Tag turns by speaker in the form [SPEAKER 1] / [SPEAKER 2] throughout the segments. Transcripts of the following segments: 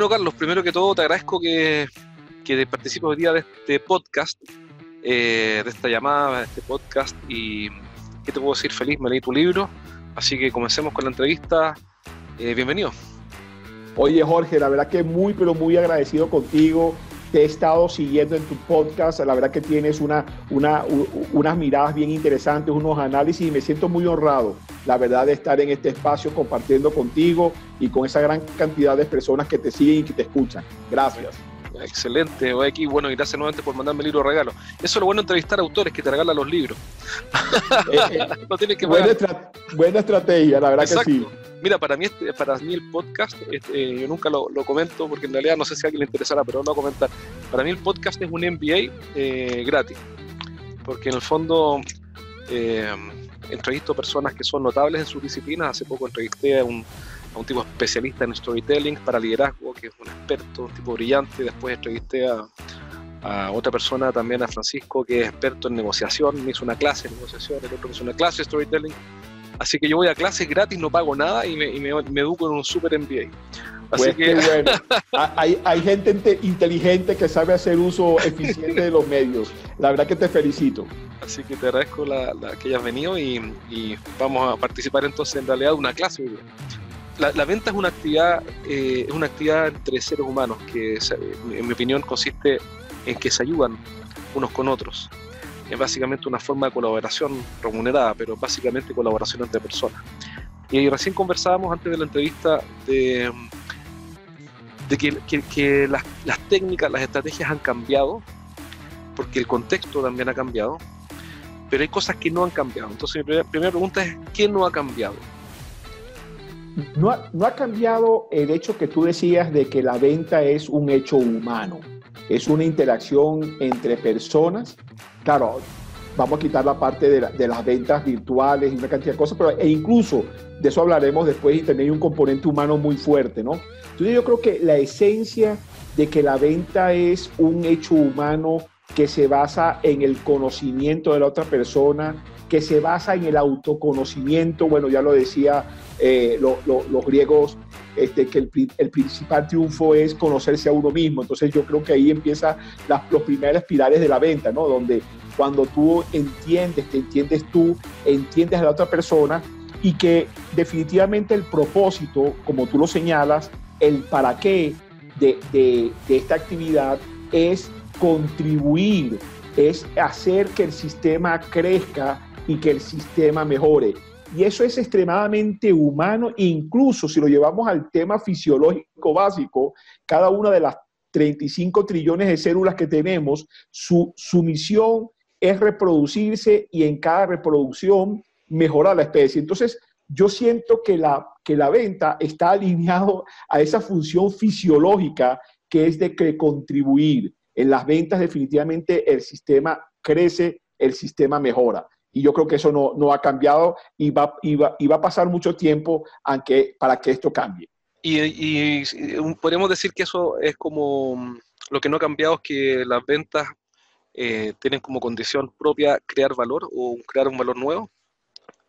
[SPEAKER 1] Bueno, Carlos, primero que todo te agradezco que, que participes hoy día de este podcast, eh, de esta llamada, de este podcast. Y ¿qué te puedo decir? Feliz, me leí tu libro. Así que comencemos con la entrevista. Eh, bienvenido.
[SPEAKER 2] Oye, Jorge, la verdad que muy, pero muy agradecido contigo. Te he estado siguiendo en tu podcast. La verdad que tienes una, una, unas miradas bien interesantes, unos análisis y me siento muy honrado la verdad de estar en este espacio compartiendo contigo y con esa gran cantidad de personas que te siguen y que te escuchan. Gracias.
[SPEAKER 1] Excelente, aquí, bueno, y gracias nuevamente por mandarme el libro regalo. Eso es lo bueno de entrevistar a autores que te regalan los libros.
[SPEAKER 2] Eh, eh, no tienes que buena, buena, estrategia, la verdad que sí.
[SPEAKER 1] Mira, para mí, este, para mí el podcast, este, yo nunca lo, comento porque en realidad no sé si a alguien le interesará, pero no voy a comentar. Para mí el podcast es un MBA eh, gratis, porque en el fondo entrevisto personas que son notables en sus disciplinas. Hace poco entrevisté a un, a un tipo especialista en storytelling para liderazgo, que es un experto, un tipo brillante. Después entrevisté a, a otra persona también, a Francisco, que es experto en negociación. Me hizo una clase de negociación, el otro me hizo una clase de storytelling. Así que yo voy a clases gratis, no pago nada y me, y me, me educo en un super MBA.
[SPEAKER 2] Así pues que... bueno. hay, hay, gente inteligente que sabe hacer uso eficiente de los medios. La verdad que te felicito.
[SPEAKER 1] Así que te agradezco la, que hayas venido y, vamos a participar entonces en realidad de una clase. La, venta es una actividad eh, es una actividad entre seres humanos que en mi opinión consiste en que se ayudan unos con otros. Es básicamente una forma de colaboración remunerada, pero básicamente colaboración entre personas. Y recién conversábamos antes de la entrevista de, de que, las, técnicas, las estrategias han cambiado, porque el contexto también ha cambiado, pero hay cosas que no han cambiado. Entonces mi primera, pregunta es, ¿qué no ha cambiado?
[SPEAKER 2] No ha, cambiado el hecho que tú decías de que la venta es un hecho humano, es una interacción entre personas. Claro, vamos a quitar la parte de, las ventas virtuales y una cantidad de cosas, pero e incluso de eso hablaremos después y también un componente humano muy fuerte, ¿no? Entonces yo creo que la esencia de que la venta es un hecho humano que se basa en el conocimiento de la otra persona, que se basa en el autoconocimiento, bueno, ya lo decía eh, los griegos, este, que el, principal triunfo es conocerse a uno mismo. Entonces yo creo que ahí empiezan los primeros pilares de la venta, ¿no? Donde cuando tú entiendes, te entiendes tú, entiendes a la otra persona y que definitivamente el propósito, como tú lo señalas, el para qué de, esta actividad es contribuir, es hacer que el sistema crezca y que el sistema mejore. Y eso es extremadamente humano, incluso si lo llevamos al tema fisiológico básico, cada una de las 35 trillones de células que tenemos, su, su misión es reproducirse y en cada reproducción mejorar la especie. Entonces, yo siento que la, que la venta está alineado a esa función fisiológica que es de que contribuir. En las ventas definitivamente el sistema crece, el sistema mejora. Y yo creo que eso no, ha cambiado y va, y, va, a pasar mucho tiempo aunque, para que esto cambie.
[SPEAKER 1] Y, podríamos decir que eso es como lo que no ha cambiado es que las ventas eh, tienen como condición propia crear valor o crear un valor nuevo.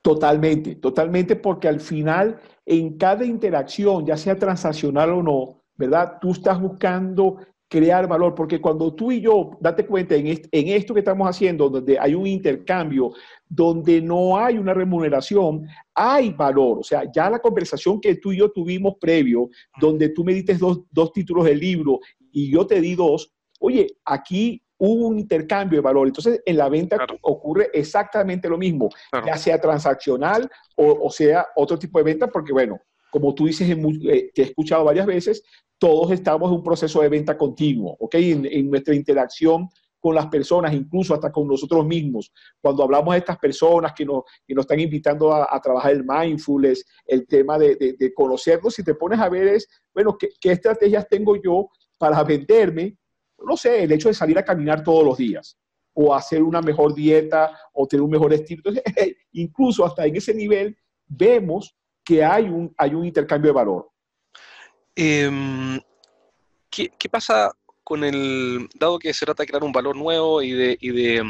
[SPEAKER 2] Totalmente, totalmente, porque al final en cada interacción, ya sea transaccional o no, ¿verdad? Tú estás buscando crear valor, porque cuando tú y yo, date cuenta, en, en esto que estamos haciendo, donde hay un intercambio, donde no hay una remuneración, hay valor. O sea, ya la conversación que tú y yo tuvimos previo, donde tú me diste dos, dos títulos del libro y yo te di dos, oye, aquí hubo un intercambio de valor. Entonces, en la venta ocurre exactamente lo mismo, ya sea transaccional o, o, sea otro tipo de venta, porque bueno, como tú dices, eh, te he escuchado varias veces, todos estamos en un proceso de venta continuo, ¿ok? En, nuestra interacción con las personas, incluso hasta con nosotros mismos. Cuando hablamos de estas personas que nos, que nos están invitando a, trabajar el mindfulness, el tema de, de, conocernos, si te pones a ver es, bueno, ¿qué, ¿qué, estrategias tengo yo para venderme? No sé, el hecho de salir a caminar todos los días o hacer una mejor dieta o tener un mejor estilo. Incluso hasta en ese nivel vemos que hay un, hay un intercambio de valor.
[SPEAKER 1] Em, ¿qué, pasa con el, dado que se trata de crear un valor nuevo y de, y de,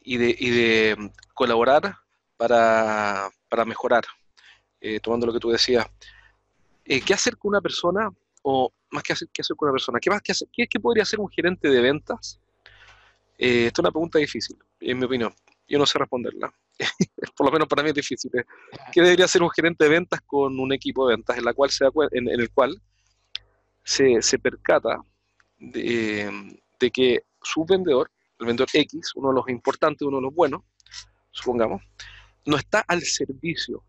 [SPEAKER 1] y de, y de colaborar para, para mejorar, eh, tomando lo que tú decías, eh, ¿qué hacer con una persona o más que hacer, qué hacer con una persona, ¿qué, más que hacer, qué, qué podría hacer un gerente de ventas? Eh, esta es una pregunta difícil, en mi opinión. Yo no sé responderla. Por lo menos para mí es difícil. ¿Qué debería hacer un gerente de ventas con un equipo de ventas en, la cual se, en el cual se, se percata de, de que su vendedor, el vendedor X, uno de los importantes, uno de los buenos, supongamos, no está al servicio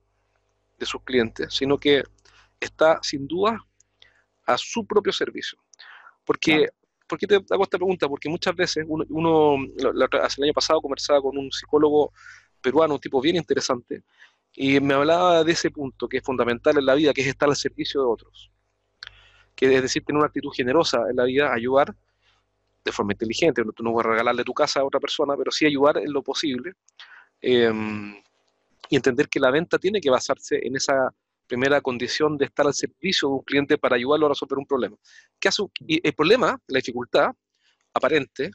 [SPEAKER 1] de sus clientes, sino que está sin duda a su propio servicio. Porque, ¿Por qué te hago esta pregunta? Porque muchas veces uno, uno hace el año pasado conversaba con un psicólogo peruano, un tipo bien interesante, y me hablaba de ese punto que es fundamental en la vida, que es estar al servicio de otros. Que es decir, tener una actitud generosa en la vida, ayudar de forma inteligente. Tú no vas a regalarle tu casa a otra persona, pero sí ayudar en lo posible. Eh, y entender que la venta tiene que basarse en esa primera condición de estar al servicio de un cliente para ayudarlo a resolver un problema. ¿Qué hace? el problema, la dificultad aparente,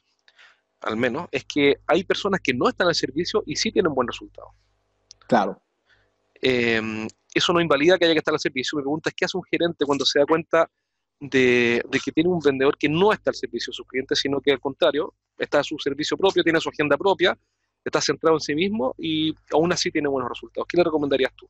[SPEAKER 1] al menos, es que hay personas que no están al servicio y sí tienen buen resultado.
[SPEAKER 2] Claro.
[SPEAKER 1] Eh, eso no invalida que haya que estar al servicio. Mi pregunta es, ¿qué hace un gerente cuando se da cuenta de, de, que tiene un vendedor que no está al servicio de sus clientes, sino que al contrario, está a su servicio propio, tiene su agenda propia, está centrado en sí mismo y aún así tiene buenos resultados. ¿Qué le recomendarías tú?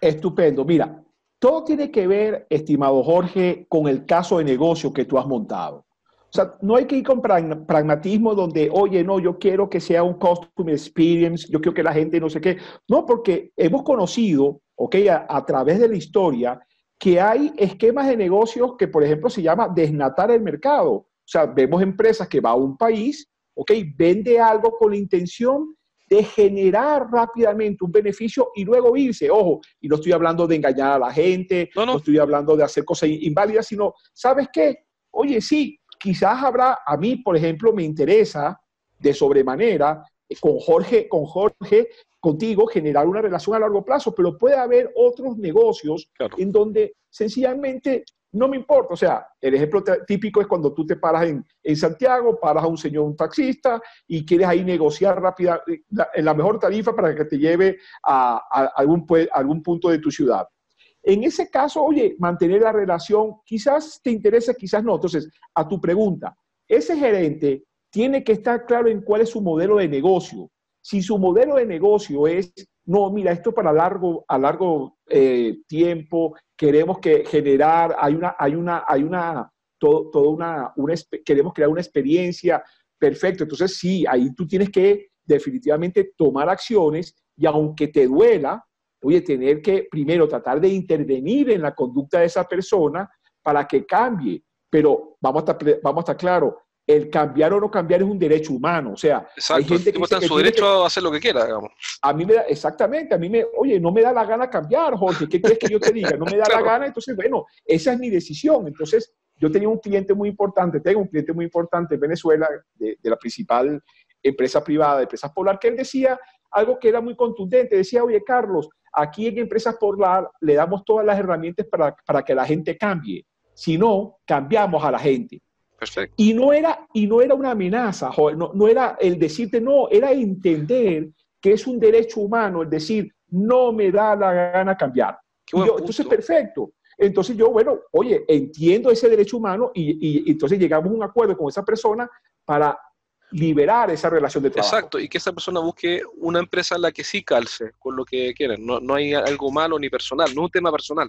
[SPEAKER 2] Estupendo. Mira, todo tiene que ver, estimado Jorge, con el caso de negocio que tú has montado. O sea, no hay que ir con pragmatismo donde, oye, no, yo quiero que sea un customer experience, yo quiero que la gente no sé qué. No, porque hemos conocido, ok, a, a través de la historia, que hay esquemas de negocios que, por ejemplo, se llama desnatar el mercado. O sea, vemos empresas que va a un país, ok, vende algo con la intención de generar rápidamente un beneficio y luego irse. Ojo, y no estoy hablando de engañar a la gente, no, no. no estoy hablando de hacer cosas inválidas, sino, ¿sabes qué? Oye, sí, quizás habrá, a mí, por ejemplo, me interesa de sobremanera eh, con Jorge, con Jorge, contigo, generar una relación a largo plazo, pero puede haber otros negocios claro. en donde sencillamente no me importa. O sea, el ejemplo típico es cuando tú te paras en, Santiago, paras a un señor, un taxista, y quieres ahí negociar rápida la, la mejor tarifa para que te lleve a, a algún, a algún punto de tu ciudad. En ese caso, oye, mantener la relación, quizás te interesa, quizás no. Entonces, a tu pregunta, ese gerente tiene que estar claro en cuál es su modelo de negocio. Si su modelo de negocio es, no, mira, esto para largo, a largo eh, tiempo, queremos que generar, hay una, hay una, hay una, todo, una, una, queremos crear una experiencia, perfecto. Entonces, sí, ahí tú tienes que definitivamente tomar acciones y aunque te duela, oye, tener que primero tratar de intervenir en la conducta de esa persona para que cambie. Pero vamos a estar, vamos a estar claros, el cambiar o no cambiar es un derecho humano. O sea,
[SPEAKER 1] Exacto, hay gente que está en su derecho que, a hacer lo que quiera, digamos.
[SPEAKER 2] A mí me da, exactamente, a mí me, oye, no me da la gana cambiar, Jorge, ¿qué quieres que yo te diga? No me da claro. la gana, entonces, bueno, esa es mi decisión. Entonces, yo tenía un cliente muy importante, tengo un cliente muy importante en Venezuela, de, de la principal empresa privada, de Empresas Polar, que él decía algo que era muy contundente, decía, oye, Carlos, aquí en Empresas Polar le damos todas las herramientas para, para que la gente cambie. Si no, cambiamos a la gente.
[SPEAKER 1] Perfecto.
[SPEAKER 2] Y no era, y no era una amenaza, no, no era el decirte no, era entender que es un derecho humano, el decir, no me da la gana cambiar. Yo, entonces, perfecto. Entonces yo, bueno, oye, entiendo ese derecho humano y, y, y, entonces llegamos a un acuerdo con esa persona para liberar esa relación de trabajo.
[SPEAKER 1] Exacto, y que esa persona busque una empresa en la que sí calce con lo que quieren. No, no hay algo malo ni personal, no es un tema personal.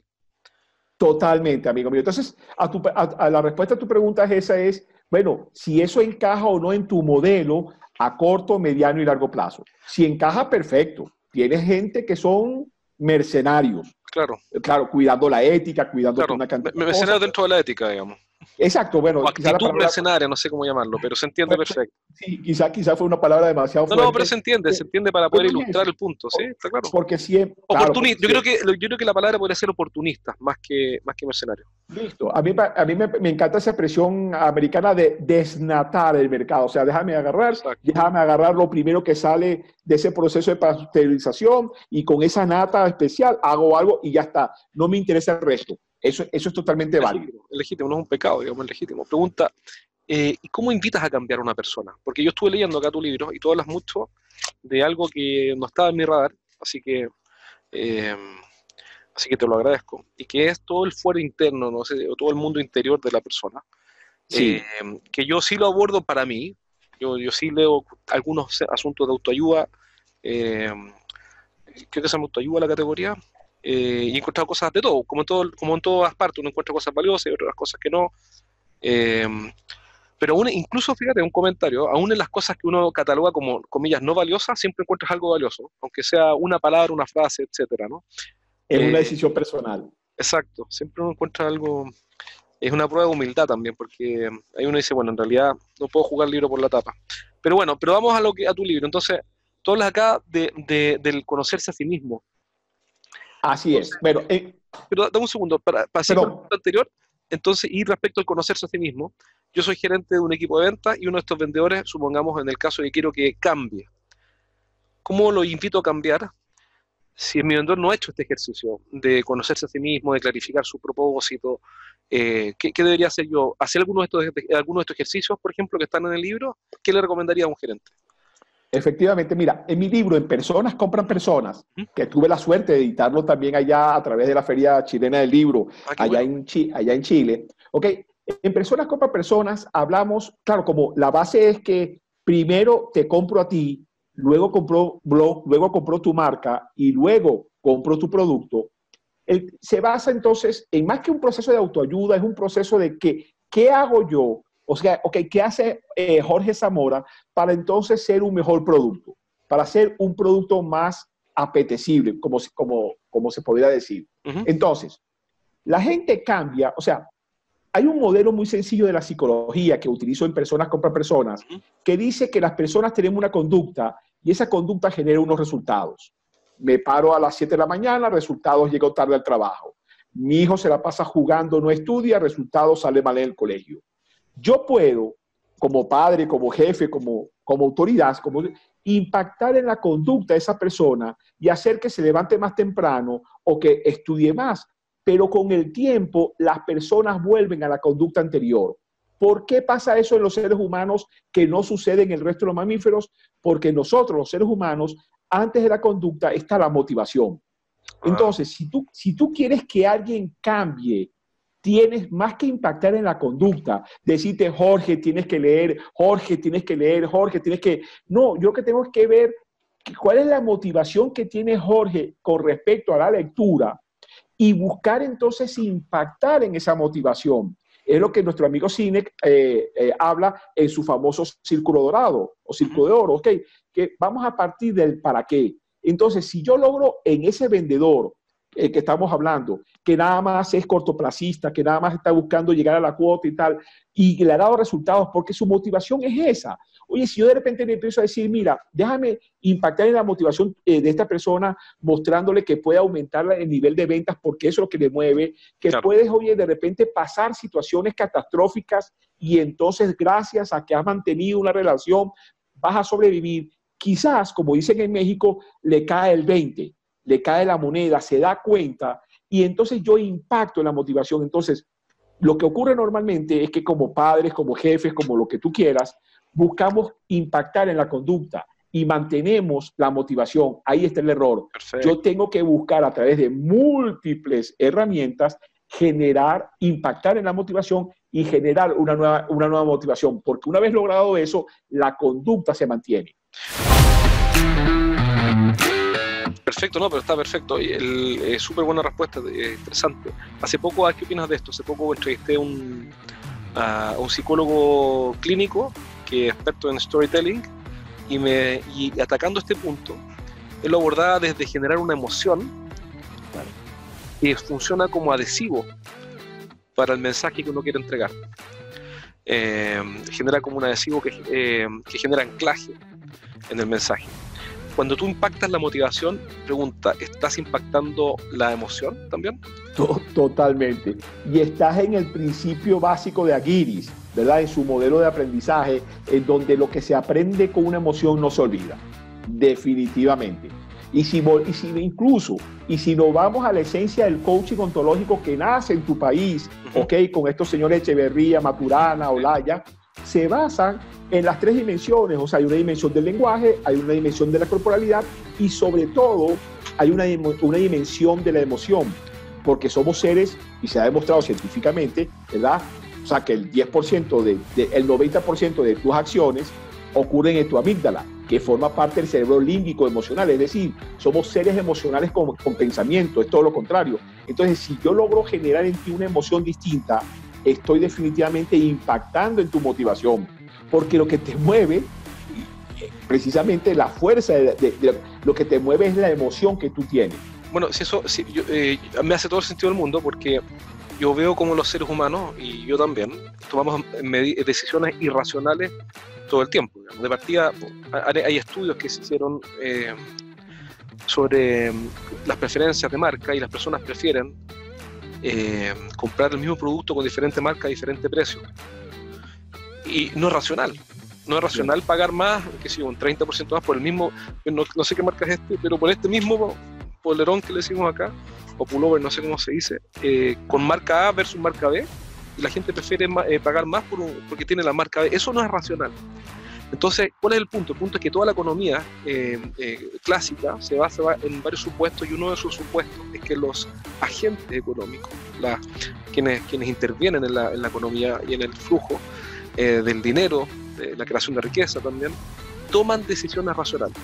[SPEAKER 2] Totalmente, amigo mío. Entonces, a, tu, a, a, la respuesta a tu pregunta esa es, bueno, si eso encaja o no en tu modelo a corto, mediano y largo plazo. Si encaja, perfecto. Tienes gente que son mercenarios.
[SPEAKER 1] Claro.
[SPEAKER 2] Claro, cuidando la ética, cuidando
[SPEAKER 1] claro.
[SPEAKER 2] una cantidad
[SPEAKER 1] de Mercenarios dentro de la ética, digamos.
[SPEAKER 2] Exacto, bueno.
[SPEAKER 1] O actitud palabra... mercenaria, no sé cómo llamarlo, pero se entiende perfecto.
[SPEAKER 2] Sí, quizá, quizá fue una palabra demasiado
[SPEAKER 1] fuerte. No, no, pero se entiende, se entiende para poder ilustrar el punto, ¿sí? Está claro.
[SPEAKER 2] Porque siempre...
[SPEAKER 1] Oportunista, claro, yo, creo que, yo creo que la palabra podría ser oportunista, más que, más que mercenario.
[SPEAKER 2] Listo. A mí, a mí me, me, encanta esa expresión americana de desnatar el mercado. O sea, déjame agarrar, Exacto. déjame agarrar lo primero que sale de ese proceso de pasteurización y con esa nata especial hago algo y ya está. No me interesa el resto. Eso, eso es totalmente
[SPEAKER 1] legítimo,
[SPEAKER 2] válido.
[SPEAKER 1] Es legítimo, no es un pecado, digamos, es legítimo. Pregunta, eh, ¿y cómo invitas a cambiar a una persona? Porque yo estuve leyendo acá tu libro y tú hablas mucho de algo que no estaba en mi radar, así que eh, así que te lo agradezco, y que es todo el fuero interno, no sé, o todo el mundo interior de la persona, eh, que yo sí lo abordo para mí, yo, yo sí leo algunos asuntos de autoayuda, creo que se llama autoayuda la categoría, eh, y he encontrado cosas de todo, como en, todo, como en todas partes, uno encuentra cosas valiosas y otras cosas que no. Eh, pero aún, incluso, fíjate, un comentario, aún en las cosas que uno cataloga como, comillas, no valiosas, siempre encuentras algo valioso, aunque sea una palabra, una frase, etcétera, ¿no?
[SPEAKER 2] Es una eh, decisión personal.
[SPEAKER 1] Exacto, siempre uno encuentra algo, es una prueba de humildad también, porque ahí uno dice, bueno, en realidad no puedo jugar el libro por la tapa. Pero bueno, pero vamos a, lo que, a tu libro. Entonces, tú hablas acá de, de, del conocerse a sí mismo.
[SPEAKER 2] Así es. Pero,
[SPEAKER 1] eh, pero dame un segundo, para, para lo anterior, entonces, y respecto al conocerse a sí mismo, yo soy gerente de un equipo de ventas y uno de estos vendedores, supongamos en el caso de que quiero que cambie. ¿Cómo lo invito a cambiar si mi vendedor no ha hecho este ejercicio de conocerse a sí mismo, de clarificar su propósito? Eh, ¿qué, debería hacer yo? ¿Hacer algunos de, estos, algunos de estos ejercicios, por ejemplo, que están en el libro? ¿Qué le recomendaría a un gerente?
[SPEAKER 2] Efectivamente, mira, en mi libro, En Personas Compran Personas, que tuve la suerte de editarlo también allá a través de la Feria Chilena del Libro, ah, allá, en allá en Chile. Ok, en Personas Compran Personas hablamos, claro, como la base es que primero te compro a ti, luego compro, luego compro tu marca y luego compro tu producto. se basa entonces en más que un proceso de autoayuda, es un proceso de que, ¿qué hago yo o sea, ok, ¿qué hace eh, Jorge Zamora para entonces ser un mejor producto? Para ser un producto más apetecible, como, como, como se podría decir. Entonces, la gente cambia, o sea, hay un modelo muy sencillo de la psicología que utilizo en personas contra personas, que dice que las personas tenemos una conducta y esa conducta genera unos resultados. Me paro a las 7 de la mañana, resultados llego tarde al trabajo. Mi hijo se la pasa jugando, no estudia, resultados sale mal en el colegio. Yo puedo, como padre, como jefe, como, como autoridad, como, impactar en la conducta de esa persona y hacer que se levante más temprano o que estudie más. Pero con el tiempo las personas vuelven a la conducta anterior. ¿Por qué pasa eso en los seres humanos que no sucede en el resto de los mamíferos? Porque nosotros, los seres humanos, antes de la conducta está la motivación. Ah. Entonces, si tú, si tú quieres que alguien cambie tienes más que impactar en la conducta, decirte, Jorge, tienes que leer, Jorge, tienes que leer, Jorge, tienes que... No, yo que tengo que ver cuál es la motivación que tiene Jorge con respecto a la lectura y buscar entonces impactar en esa motivación. Es lo que nuestro amigo Sinek eh, eh, habla en su famoso círculo dorado o círculo de oro, ¿ok? Que vamos a partir del para qué. Entonces, si yo logro en ese vendedor eh, que estamos hablando, que nada más es cortoplacista, que nada más está buscando llegar a la cuota y tal, y le ha dado resultados porque su motivación es esa. Oye, si yo de repente le empiezo a decir, mira, déjame impactar en la motivación eh, de esta persona, mostrándole que puede aumentar el nivel de ventas porque eso es lo que le mueve, que puedes, oye, de repente pasar situaciones catastróficas y entonces gracias a que has mantenido una relación, vas a sobrevivir. Quizás, como dicen en México, le cae el 20 le cae la moneda, se da cuenta y entonces yo impacto en la motivación. Entonces, lo que ocurre normalmente es que como padres, como jefes, como lo que tú quieras, buscamos impactar en la conducta y mantenemos la motivación. Ahí está el error. Yo tengo que buscar a través de múltiples herramientas generar, impactar en la motivación y generar una nueva, una nueva motivación, porque una vez logrado eso, la conducta se mantiene.
[SPEAKER 1] Perfecto, no, pero está perfecto. Es súper buena respuesta, interesante. Hace poco, ¿qué opinas de esto? Hace poco entrevisté un, a un psicólogo clínico que es experto en storytelling y, me, y atacando este punto, él lo abordaba desde generar una emoción y funciona como adhesivo para el mensaje que uno quiere entregar. Eh, genera como un adhesivo que, eh, que genera anclaje en el mensaje cuando tú impactas la motivación, pregunta, ¿estás impactando la emoción también?
[SPEAKER 2] Totalmente. Y estás en el principio básico de Aguiris, ¿verdad? En su modelo de aprendizaje, en donde lo que se aprende con una emoción no se olvida. Definitivamente. Y si, y si incluso, y si nos vamos a la esencia del coaching ontológico que nace en tu país, ¿ok? Con estos señores Echeverría, Maturana, Olaya, se basan en las tres dimensiones, o sea, hay una dimensión del lenguaje, hay una dimensión de la corporalidad y sobre todo hay una, una dimensión de la emoción, porque somos seres, y se ha demostrado científicamente, ¿verdad? O sea, que el 10%, de, el 90% de tus acciones ocurren en tu amígdala, que forma parte del cerebro límbico emocional, es decir, somos seres emocionales con, con pensamiento, es todo lo contrario. Entonces, si yo logro generar en ti una emoción distinta, estoy definitivamente impactando en tu motivación, porque lo que te mueve, precisamente la fuerza de, lo que te mueve es la emoción que tú tienes.
[SPEAKER 1] Bueno, si eso eh, me hace todo el sentido del mundo porque yo veo como los seres humanos, y yo también, tomamos decisiones irracionales todo el tiempo. De partida, hay estudios que se hicieron eh, sobre las preferencias de marca y las personas prefieren eh, comprar el mismo producto con diferente marca a diferente precio. Y no es racional. No es racional pagar más, que si un 30% más por el mismo, no, no, sé qué marca es este, pero por este mismo polerón que le decimos acá, o pullover, no sé cómo se dice, eh, con marca A versus marca B, y la gente prefiere eh, pagar más por porque tiene la marca B. Eso no es racional. Entonces, ¿cuál es el punto? El punto es que toda la economía eh, eh, clásica se basa en varios supuestos y uno de esos supuestos es que los agentes económicos, quienes, quienes intervienen en la, economía y en el flujo eh, del dinero, la creación de riqueza también, toman decisiones racionales.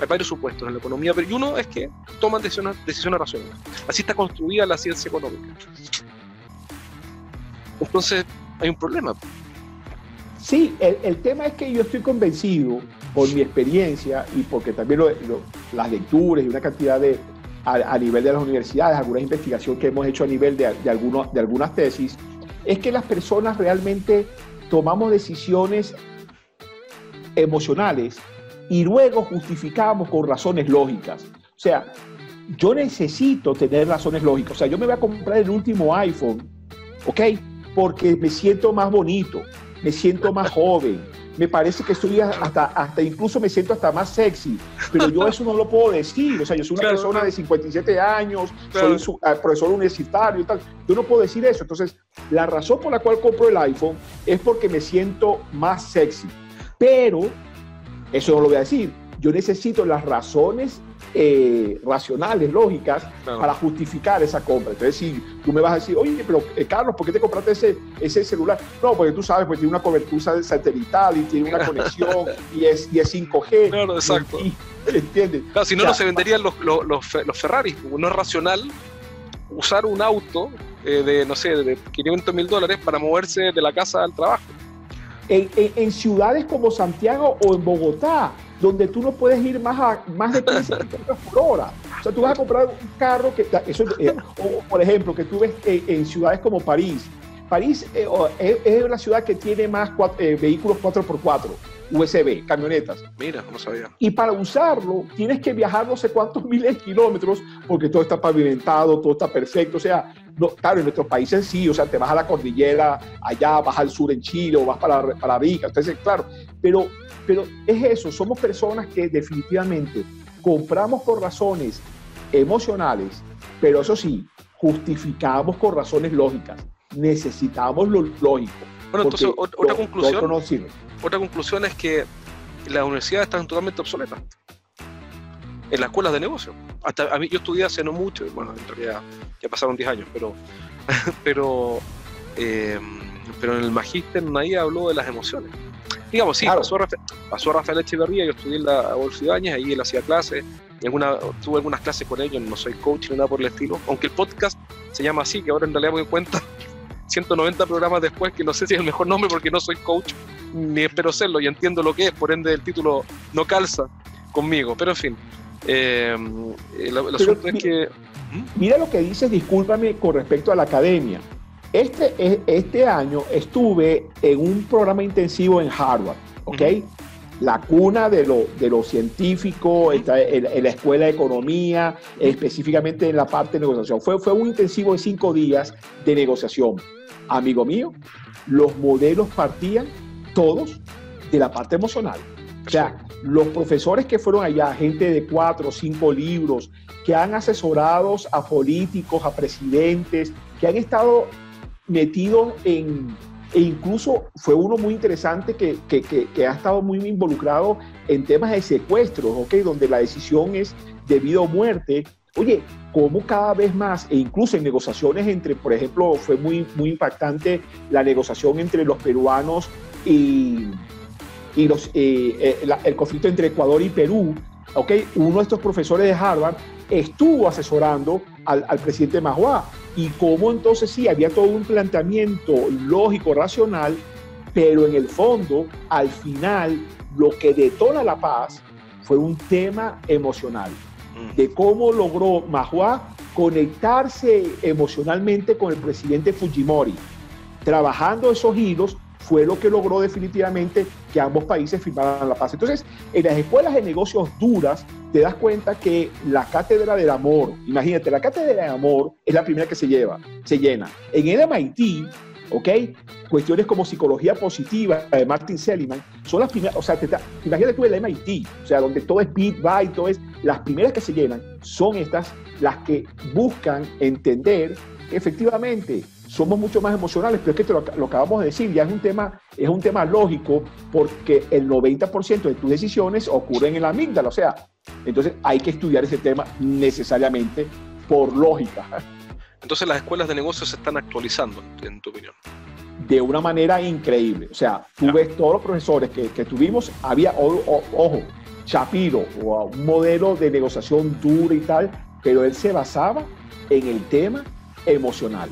[SPEAKER 1] Hay varios supuestos en la economía, pero uno es que toman decisiones, decisiones racionales. Así está construida la ciencia económica. Entonces, hay un problema
[SPEAKER 2] Sí, el, tema es que yo estoy convencido por mi experiencia y porque también las lecturas y una cantidad de, a, nivel de las universidades, algunas investigaciones que hemos hecho a nivel de, algunos, de algunas tesis, es que las personas realmente tomamos decisiones emocionales y luego justificamos con razones lógicas. O sea, yo necesito tener razones lógicas. O sea, yo me voy a comprar el último iPhone, ¿ok? Porque me siento más bonito me siento más joven, me parece que estoy hasta, hasta incluso me siento hasta más sexy, pero yo eso no lo puedo decir, o sea, yo soy una persona de 57 años, soy ah, profesor universitario y tal, yo no puedo decir eso, entonces la razón por la cual compro el iPhone es porque me siento más sexy, pero eso no lo voy a decir, yo necesito las razones eh, racionales, lógicas, para justificar esa compra. Entonces, si tú me vas a decir, oye, pero eh, Carlos, ¿por qué te compraste ese, ese celular? No, porque tú sabes, pues tiene una cobertura satelital y tiene una conexión y, es, y es 5G.
[SPEAKER 1] Claro, exacto.
[SPEAKER 2] ¿Entiendes?
[SPEAKER 1] Claro, si no, no se venderían los, los, los, los Ferraris. No es racional usar un auto eh, de, no sé, de 500 mil dólares para moverse de la casa al trabajo.
[SPEAKER 2] En, en, en, ciudades como Santiago o en Bogotá, donde tú no puedes ir más, a, más de 15 kilómetros por hora. O sea, tú vas a comprar un carro que, eso, eh, o, por ejemplo, que tú ves en, ciudades como París. París eh, es, es, la ciudad que tiene más eh, vehículos 4x4. USB, camionetas.
[SPEAKER 1] Mira, no sabía.
[SPEAKER 2] Y para usarlo tienes que viajar no sé cuántos miles de kilómetros porque todo está pavimentado, todo está perfecto. O sea, no, claro, en nuestros países sí, o sea, te vas a la cordillera allá, vas al sur en Chile o vas para, para Rica. Entonces, claro, pero pero es eso, somos personas que definitivamente compramos por razones emocionales, pero eso sí, justificamos por razones lógicas. Necesitamos lo lógico.
[SPEAKER 1] Bueno, entonces otra conclusión, otra conclusión es que las universidades están totalmente obsoletas. En las escuelas de negocio. Hasta a mí, yo estudié hace no mucho, bueno, en realidad ya pasaron 10 años, pero, pero, eh, pero en el magíster nadie habló de las emociones. Digamos, sí, pasó, Rafael, pasó Rafael Echeverría, yo estudié en la Bolsa de ahí él hacía clases, y alguna, tuve algunas clases con ellos, no soy coach ni nada por el estilo, aunque el podcast se llama así, que ahora en realidad me doy cuenta, 190 programas después, que no sé si es el mejor nombre porque no soy coach, ni espero serlo, y entiendo lo que es, por ende el título no calza conmigo, pero en fin, eh, el, asunto es que...
[SPEAKER 2] Mira lo que dices, discúlpame, con respecto a la academia. Este, este año estuve en un programa intensivo en Harvard, ¿ok? La cuna de lo, de lo científico, está en, la escuela de economía, específicamente en la parte de negociación. Fue, fue un intensivo de cinco días de negociación. Amigo mío, los modelos partían todos de la parte emocional. O sea, los profesores que fueron allá, gente de cuatro o cinco libros, que han asesorado a políticos, a presidentes, que han estado metido en, e incluso fue uno muy interesante que, que, que, ha estado muy involucrado en temas de secuestros, ¿ok? Donde la decisión es de vida o muerte. Oye, cómo cada vez más, e incluso en negociaciones entre, por ejemplo, fue muy, muy impactante la negociación entre los peruanos y, y los, eh, eh, el conflicto entre Ecuador y Perú, ¿okay? uno de estos profesores de Harvard estuvo asesorando al, al presidente Mahuá y cómo entonces sí, había todo un planteamiento lógico, racional, pero en el fondo, al final, lo que detona la paz fue un tema emocional, mm. de cómo logró Mahuá conectarse emocionalmente con el presidente Fujimori, trabajando esos hilos fue lo que logró definitivamente que ambos países firmaran la paz. Entonces, en las escuelas de negocios duras, te das cuenta que la cátedra del amor, imagínate, la cátedra del amor es la primera que se lleva, se llena. En el MIT, ¿ok? Cuestiones como psicología positiva de Martin Seligman son las primeras, o sea, te, imagínate tú el MIT, o sea, donde todo es beat, by, todo es, las primeras que se llenan son estas, las que buscan entender que efectivamente somos mucho más emocionales, pero es que te lo, acabamos de decir, ya es un tema, es un tema lógico porque el 90% de tus decisiones ocurren en la amígdala, o sea, entonces hay que estudiar ese tema necesariamente por lógica.
[SPEAKER 1] Entonces las escuelas de negocios se están actualizando, en tu opinión.
[SPEAKER 2] De una manera increíble. O sea, tú ves todos los profesores que, que tuvimos, había, ojo, Chapiro, o un modelo de negociación dura y tal, pero él se basaba en el tema emocional.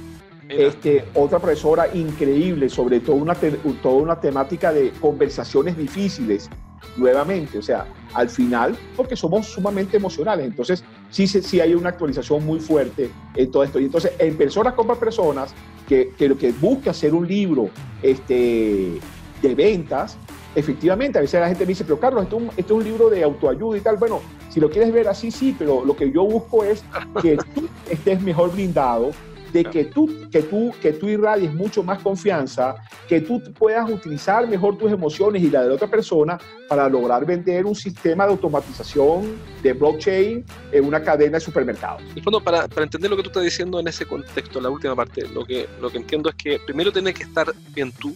[SPEAKER 2] Este, otra profesora increíble sobre todo una, toda una temática de conversaciones difíciles, nuevamente, o sea, al final, porque somos sumamente emocionales, entonces sí, sí hay una actualización muy fuerte en todo esto. Y entonces, en personas como personas, que, que lo que busca hacer un libro este, de ventas, efectivamente, a veces la gente me dice, pero Carlos, esto, es un libro de autoayuda y tal. Bueno, si lo quieres ver así, sí, pero lo que yo busco es que tú estés mejor blindado de que tú, que, tú, que tú irradies mucho más confianza, que tú puedas utilizar mejor tus emociones y la de la otra persona para lograr vender un sistema de automatización de blockchain en una cadena de supermercados.
[SPEAKER 1] En fondo, para, para entender lo que tú estás diciendo en ese contexto, la última parte, lo que, lo que entiendo es que primero tienes que estar bien tú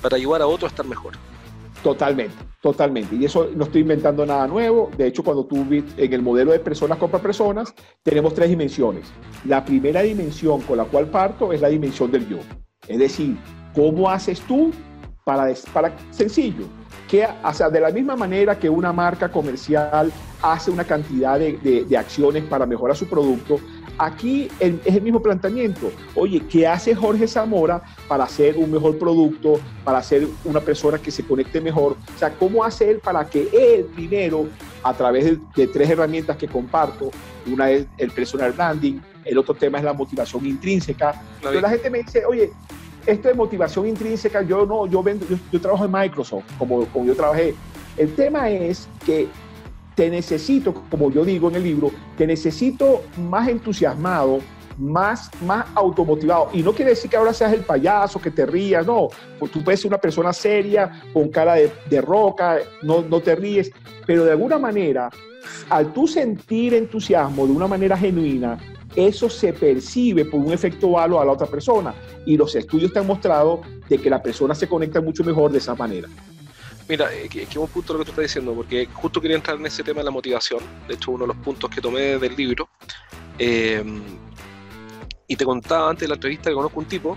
[SPEAKER 1] para ayudar a otro a estar mejor.
[SPEAKER 2] Totalmente, totalmente. Y eso no estoy inventando nada nuevo. De hecho, cuando tú en el modelo de personas contra personas, tenemos tres dimensiones. La primera dimensión con la cual parto es la dimensión del yo. Es decir, ¿cómo haces tú para, para sencillo? Que, o sea, de la misma manera que una marca comercial hace una cantidad de, de, de acciones para mejorar su producto, Aquí es el mismo planteamiento. Oye, ¿qué hace Jorge Zamora para hacer un mejor producto, para ser una persona que se conecte mejor? O sea, ¿cómo hace él para que él primero, a través de, tres herramientas que comparto, una es el personal branding, el otro tema es la motivación intrínseca. Pero la gente me dice, oye, esto de motivación intrínseca, yo no, yo vendo, yo, trabajo en Microsoft, como, como yo trabajé. El tema es que te necesito, como yo digo en el libro, te necesito más entusiasmado, más, más automotivado. Y no quiere decir que ahora seas el payaso, que te rías, no. Pues tú puedes ser una persona seria, con cara de, roca, no, no te ríes, pero de alguna manera, al tú sentir entusiasmo de una manera genuina, eso se percibe por un efecto halo a la otra persona. Y los estudios te han mostrado de que la persona se conecta mucho mejor de esa manera.
[SPEAKER 1] Mira, eh, qué buen punto lo que tú estás diciendo, porque justo quería entrar en ese tema de la motivación, de hecho uno de los puntos que tomé del libro, eh, y te contaba antes de la entrevista que conozco un tipo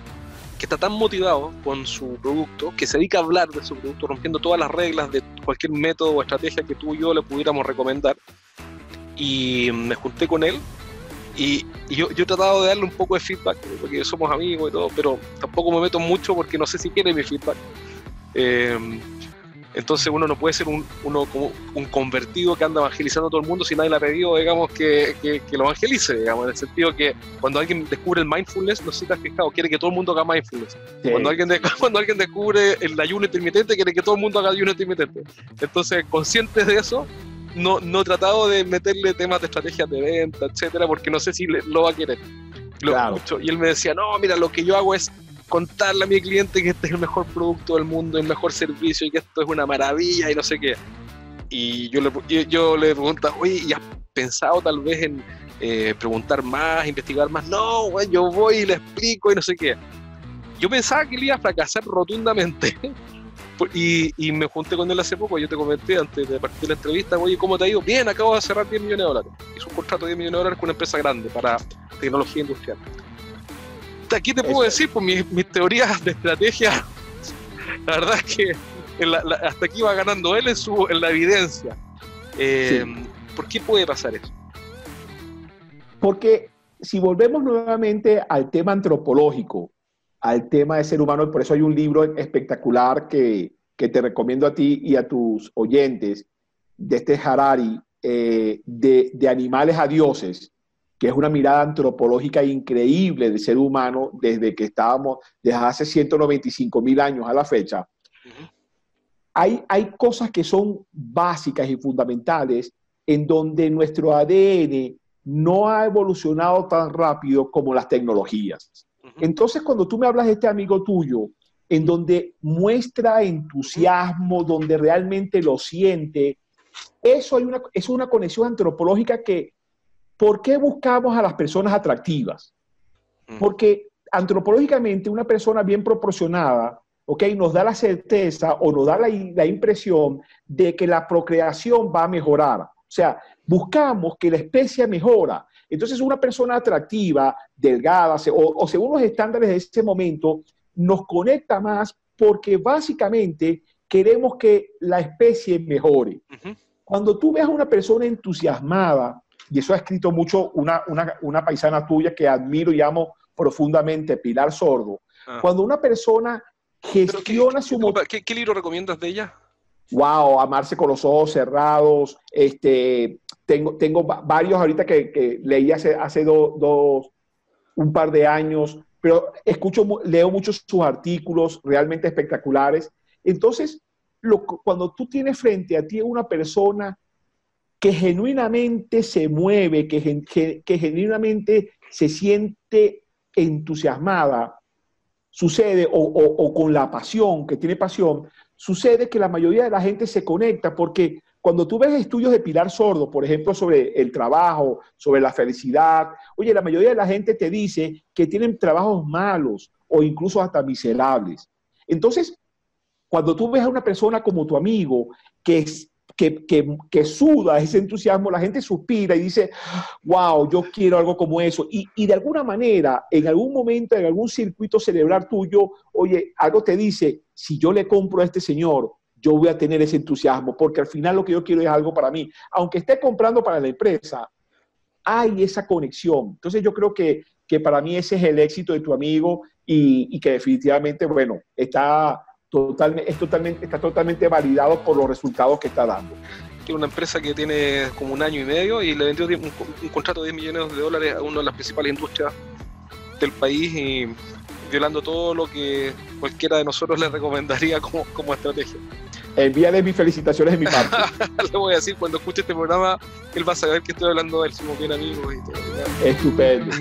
[SPEAKER 1] que está tan motivado con su producto, que se dedica a hablar de su producto, rompiendo todas las reglas de cualquier método o estrategia que tú y yo le pudiéramos recomendar, y me junté con él y, yo, yo, he tratado de darle un poco de feedback, porque somos amigos y todo, pero tampoco me meto mucho porque no sé si quiere mi feedback. Eh, entonces uno no puede ser un, uno como un convertido que anda evangelizando a todo el mundo si nadie le ha pedido, digamos, que, que, lo evangelice, digamos, en el sentido que cuando alguien descubre el mindfulness, no sé si te has fijado, quiere que todo el mundo haga mindfulness. Cuando, alguien cuando alguien descubre el ayuno intermitente, quiere que todo el mundo haga ayuno intermitente. Entonces, conscientes de eso, no, no he tratado de meterle temas de estrategias de venta, etcétera, porque no sé si lo va a querer. Lo Y él me decía, no, mira, lo que yo hago es contarle a mi cliente que este es el mejor producto del mundo, el mejor servicio y que esto es una maravilla y no sé qué. Y yo le, yo, le pregunto, oye, ¿y has pensado tal vez en eh, preguntar más, investigar más? No, güey, yo voy y le explico y no sé qué. Yo pensaba que él iba a fracasar rotundamente, Y, me junté con él hace poco, yo te comenté antes de partir la entrevista, oye, ¿cómo te ha ido? Bien, acabo de cerrar 10 millones de dólares. Hizo un contrato de 10 millones de dólares con una empresa grande para tecnología industrial. Aquí te puedo decir, pues mis, teorías de estrategia, la verdad es que hasta aquí va ganando él en, su, en la evidencia. Eh, ¿Por qué puede pasar eso?
[SPEAKER 2] Porque si volvemos nuevamente al tema antropológico, al tema de ser humano, y por eso hay un libro espectacular que, te recomiendo a ti y a tus oyentes, de este Harari, eh, de, animales a dioses, que es una mirada antropológica increíble del ser humano desde que estábamos, desde hace 195 mil años a la fecha. hay, hay cosas que son básicas y fundamentales en donde nuestro ADN no ha evolucionado tan rápido como las tecnologías. Entonces, cuando tú me hablas de este amigo tuyo, en donde muestra entusiasmo, donde realmente lo siente, eso hay una, es una conexión antropológica que, ¿por qué buscamos a las personas atractivas? Porque antropológicamente una persona bien proporcionada, ¿ok? Nos da la certeza o nos da la, la impresión de que la procreación va a mejorar. O sea, buscamos que la especie mejora. Entonces, una persona atractiva, delgada, o, según los estándares de ese momento, nos conecta más porque básicamente queremos que la especie mejore. Cuando tú ves a una persona entusiasmada, y eso ha escrito mucho una, una, paisana tuya que admiro y amo profundamente, Pilar Sordo, ah. cuando una persona gestiona su...
[SPEAKER 1] ¿qué, ¿Qué libro recomiendas de ella?
[SPEAKER 2] wow, amarse con los ojos cerrados. Este, tengo, tengo varios ahorita que, leí hace, hace dos, un par de años, pero escucho, leo muchos sus artículos realmente espectaculares. Entonces, cuando tú tienes frente a ti una persona que genuinamente se mueve, que, que genuinamente se siente entusiasmada, sucede, o, o, con la pasión, que tiene pasión, sucede que la mayoría de la gente se conecta porque cuando tú ves estudios de Pilar Sordo, por ejemplo, sobre el trabajo, sobre la felicidad, oye, la mayoría de la gente te dice que tienen trabajos malos o incluso hasta miserables. Entonces, cuando tú ves a una persona como tu amigo que es que, que, suda ese entusiasmo, la gente suspira y dice, wow, yo quiero algo como eso. Y, y, de alguna manera, en algún momento, en algún circuito cerebral tuyo, oye, algo te dice, si yo le compro a este señor, yo voy a tener ese entusiasmo, porque al final lo que yo quiero es algo para mí. Aunque esté comprando para la empresa, hay esa conexión. Entonces yo creo que, que para mí ese es el éxito de tu amigo y, y que definitivamente, bueno, está totalmente, es totalmente, está totalmente validado por los resultados que está dando.
[SPEAKER 1] Tiene una empresa que tiene como un año y medio y le vendió un, contrato de 10 millones de dólares a una de las principales industrias del país y violando todo lo que cualquiera de nosotros le recomendaría como, como estrategia.
[SPEAKER 2] Envíale mis felicitaciones de mi parte.
[SPEAKER 1] le voy a decir, cuando escuche este programa, él va a saber que estoy hablando de él, somos bien amigos y todo.
[SPEAKER 2] Estupendo.